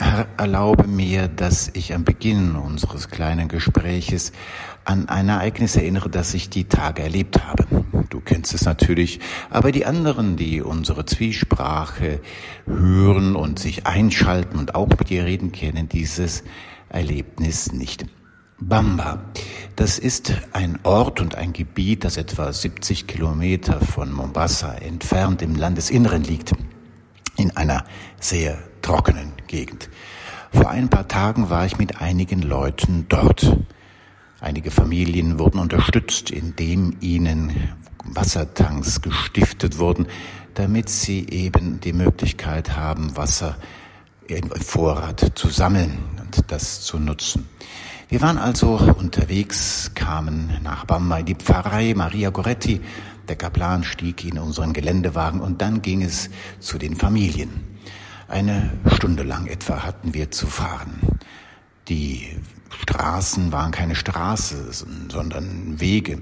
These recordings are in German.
Herr, erlaube mir, dass ich am Beginn unseres kleinen Gespräches an ein Ereignis erinnere, das ich die Tage erlebt habe. Du kennst es natürlich, aber die anderen, die unsere Zwiesprache hören und sich einschalten und auch mit dir reden, kennen dieses Erlebnis nicht. Bamba, das ist ein Ort und ein Gebiet, das etwa 70 Kilometer von Mombasa entfernt im Landesinneren liegt, in einer sehr trockenen Gegend. Vor ein paar Tagen war ich mit einigen Leuten dort. Einige Familien wurden unterstützt, indem ihnen Wassertanks gestiftet wurden, damit sie eben die Möglichkeit haben, Wasser in Vorrat zu sammeln und das zu nutzen. Wir waren also unterwegs, kamen nach Bamba in die Pfarrei Maria Goretti. Der Kaplan stieg in unseren Geländewagen und dann ging es zu den Familien. Eine Stunde lang etwa hatten wir zu fahren. Die Straßen waren keine Straße, sondern Wege.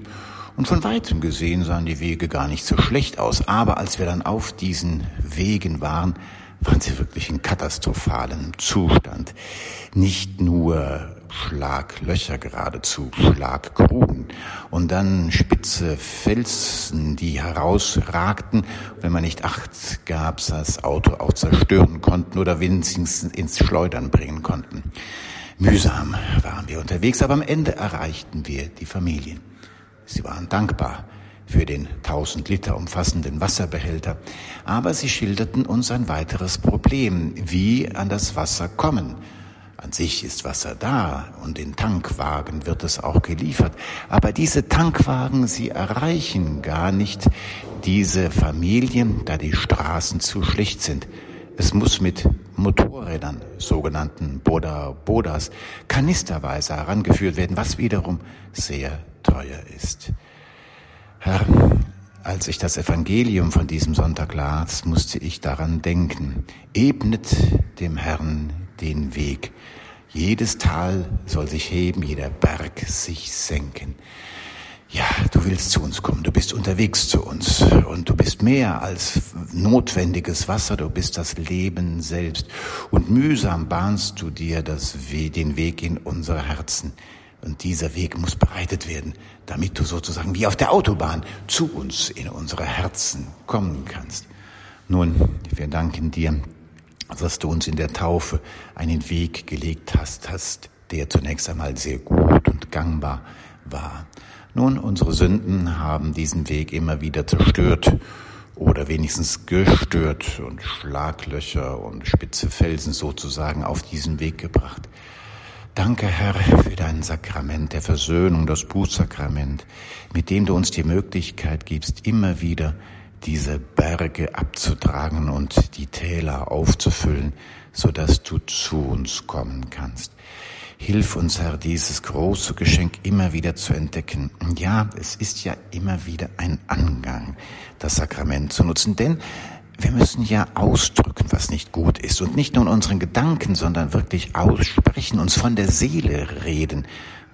Und von weitem gesehen sahen die Wege gar nicht so schlecht aus. Aber als wir dann auf diesen Wegen waren, waren sie wirklich in katastrophalem Zustand. Nicht nur Schlaglöcher geradezu, Schlaggruben und dann spitze Felsen, die herausragten, wenn man nicht acht gab, das Auto auch zerstören konnten oder wenigstens ins Schleudern bringen konnten. Mühsam waren wir unterwegs, aber am Ende erreichten wir die Familien. Sie waren dankbar für den 1000 Liter umfassenden Wasserbehälter, aber sie schilderten uns ein weiteres Problem, wie an das Wasser kommen. An sich ist Wasser da und in Tankwagen wird es auch geliefert. Aber diese Tankwagen, sie erreichen gar nicht diese Familien, da die Straßen zu schlecht sind. Es muss mit Motorrädern, sogenannten Boda Bodas, kanisterweise herangeführt werden, was wiederum sehr teuer ist. Herr, als ich das Evangelium von diesem Sonntag las, musste ich daran denken. Ebnet dem Herrn den Weg. Jedes Tal soll sich heben, jeder Berg sich senken. Ja, du willst zu uns kommen, du bist unterwegs zu uns und du bist mehr als notwendiges Wasser, du bist das Leben selbst. Und mühsam bahnst du dir das, den Weg in unsere Herzen. Und dieser Weg muss bereitet werden, damit du sozusagen wie auf der Autobahn zu uns in unsere Herzen kommen kannst. Nun, wir danken dir, dass du uns in der Taufe einen Weg gelegt hast, hast, der zunächst einmal sehr gut und gangbar war. Nun, unsere Sünden haben diesen Weg immer wieder zerstört oder wenigstens gestört und Schlaglöcher und spitze Felsen sozusagen auf diesen Weg gebracht. Danke, Herr, für dein Sakrament der Versöhnung, das Bußsakrament, mit dem du uns die Möglichkeit gibst, immer wieder diese Berge abzutragen und die Täler aufzufüllen, so dass du zu uns kommen kannst. Hilf uns, Herr, dieses große Geschenk immer wieder zu entdecken. Ja, es ist ja immer wieder ein Angang, das Sakrament zu nutzen, denn wir müssen ja ausdrücken, was nicht gut ist und nicht nur in unseren Gedanken, sondern wirklich aussprechen, uns von der Seele reden.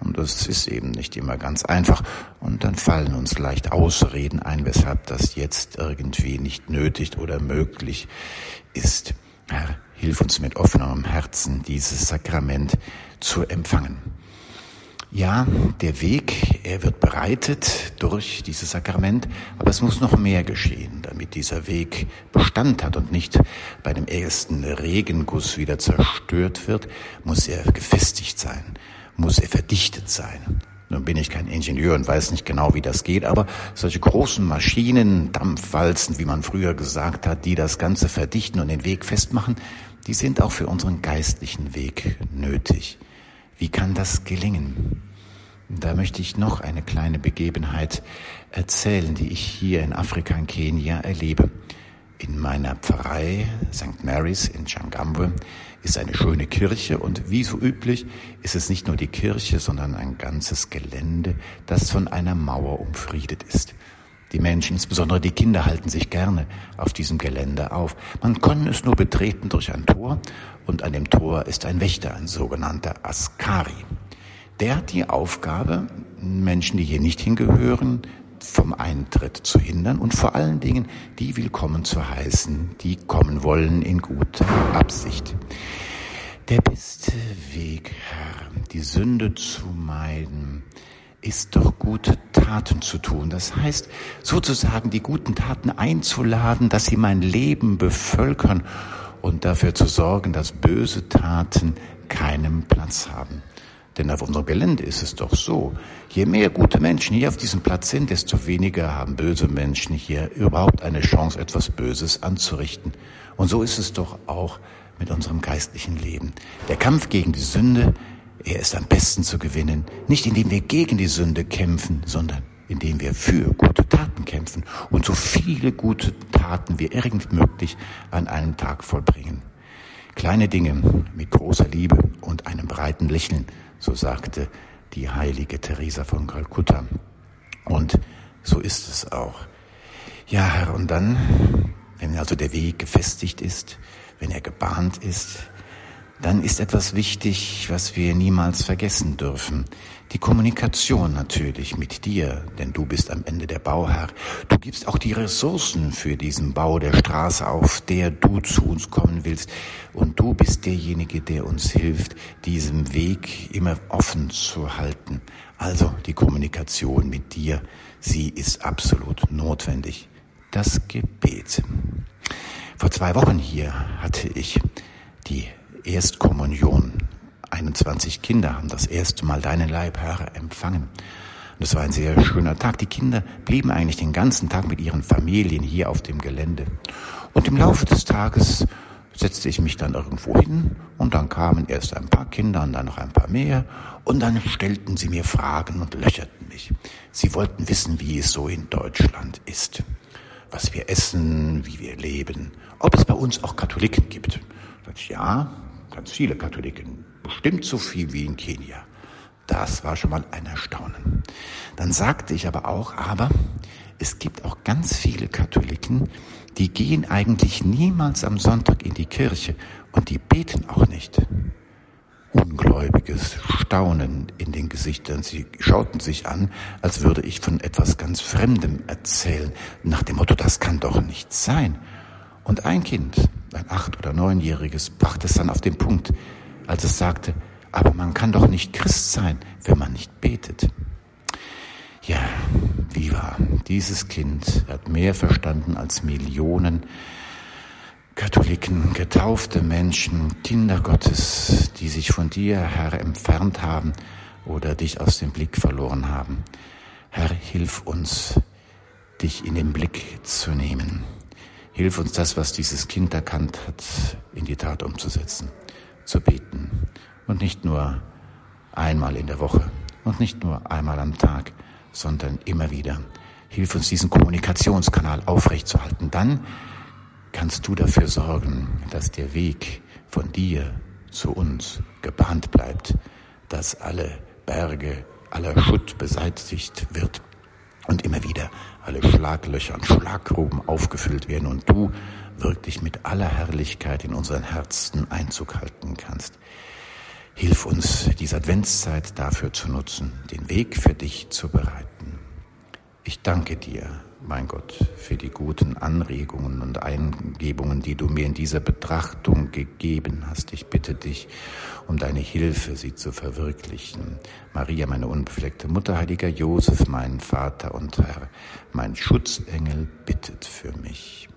Und das ist eben nicht immer ganz einfach. Und dann fallen uns leicht Ausreden ein, weshalb das jetzt irgendwie nicht nötig oder möglich ist. Herr, hilf uns mit offenem Herzen, dieses Sakrament zu empfangen. Ja, der Weg, er wird bereitet durch dieses Sakrament, aber es muss noch mehr geschehen, damit dieser Weg Bestand hat und nicht bei dem ersten Regenguss wieder zerstört wird, muss er gefestigt sein, muss er verdichtet sein. Nun bin ich kein Ingenieur und weiß nicht genau, wie das geht, aber solche großen Maschinen, Dampfwalzen, wie man früher gesagt hat, die das Ganze verdichten und den Weg festmachen, die sind auch für unseren geistlichen Weg nötig. Wie kann das gelingen? Da möchte ich noch eine kleine Begebenheit erzählen, die ich hier in Afrika, in Kenia erlebe. In meiner Pfarrei St. Mary's in Changambwe ist eine schöne Kirche und wie so üblich ist es nicht nur die Kirche, sondern ein ganzes Gelände, das von einer Mauer umfriedet ist. Die Menschen, insbesondere die Kinder, halten sich gerne auf diesem Gelände auf. Man kann es nur betreten durch ein Tor und an dem Tor ist ein Wächter, ein sogenannter Askari. Der hat die Aufgabe, Menschen, die hier nicht hingehören, vom Eintritt zu hindern und vor allen Dingen die willkommen zu heißen, die kommen wollen in guter Absicht. Der beste Weg, Herr, die Sünde zu meiden, ist doch gute Taten zu tun. Das heißt, sozusagen die guten Taten einzuladen, dass sie mein Leben bevölkern und dafür zu sorgen, dass böse Taten keinen Platz haben. Denn auf unserem Gelände ist es doch so, je mehr gute Menschen hier auf diesem Platz sind, desto weniger haben böse Menschen hier überhaupt eine Chance, etwas Böses anzurichten. Und so ist es doch auch mit unserem geistlichen Leben. Der Kampf gegen die Sünde, er ist am besten zu gewinnen, nicht indem wir gegen die Sünde kämpfen, sondern indem wir für gute Taten kämpfen und so viele gute Taten wie irgend möglich an einem Tag vollbringen. Kleine Dinge mit großer Liebe und einem breiten Lächeln so sagte die heilige Teresa von Kalkutta. Und so ist es auch. Ja, Herr, und dann, wenn also der Weg gefestigt ist, wenn er gebahnt ist, dann ist etwas wichtig, was wir niemals vergessen dürfen. Die Kommunikation natürlich mit dir, denn du bist am Ende der Bauherr. Du gibst auch die Ressourcen für diesen Bau der Straße, auf der du zu uns kommen willst. Und du bist derjenige, der uns hilft, diesen Weg immer offen zu halten. Also die Kommunikation mit dir, sie ist absolut notwendig. Das Gebet. Vor zwei Wochen hier hatte ich die Erstkommunion. 21 Kinder haben das erste Mal deinen Leib, empfangen. Und es war ein sehr schöner Tag. Die Kinder blieben eigentlich den ganzen Tag mit ihren Familien hier auf dem Gelände. Und im Laufe des Tages setzte ich mich dann irgendwo hin und dann kamen erst ein paar Kinder und dann noch ein paar mehr und dann stellten sie mir Fragen und löcherten mich. Sie wollten wissen, wie es so in Deutschland ist, was wir essen, wie wir leben, ob es bei uns auch Katholiken gibt. Ich, ja, ganz viele Katholiken, bestimmt so viel wie in Kenia. Das war schon mal ein Erstaunen. Dann sagte ich aber auch, aber es gibt auch ganz viele Katholiken, die gehen eigentlich niemals am Sonntag in die Kirche und die beten auch nicht. Ungläubiges Staunen in den Gesichtern. Sie schauten sich an, als würde ich von etwas ganz Fremdem erzählen, nach dem Motto, das kann doch nicht sein. Und ein Kind, ein acht- oder neunjähriges, brachte es dann auf den Punkt, als es sagte, aber man kann doch nicht Christ sein, wenn man nicht betet. Ja, wie war dieses Kind hat mehr verstanden als Millionen Katholiken, getaufte Menschen, Kinder Gottes, die sich von dir, Herr, entfernt haben oder dich aus dem Blick verloren haben. Herr, hilf uns, dich in den Blick zu nehmen. Hilf uns das, was dieses Kind erkannt hat, in die Tat umzusetzen, zu beten. Und nicht nur einmal in der Woche und nicht nur einmal am Tag, sondern immer wieder. Hilf uns, diesen Kommunikationskanal aufrechtzuerhalten. Dann kannst du dafür sorgen, dass der Weg von dir zu uns gebahnt bleibt, dass alle Berge, aller Schutt beseitigt wird und immer wieder alle Schlaglöcher und Schlaggruben aufgefüllt werden und du wirklich mit aller Herrlichkeit in unseren Herzen Einzug halten kannst. Hilf uns, diese Adventszeit dafür zu nutzen, den Weg für dich zu bereiten. Ich danke dir, mein Gott, für die guten Anregungen und Eingebungen, die du mir in dieser Betrachtung gegeben hast. Ich bitte dich um deine Hilfe, sie zu verwirklichen. Maria, meine unbefleckte Mutter, heiliger Josef, mein Vater und Herr, mein Schutzengel, bittet für mich.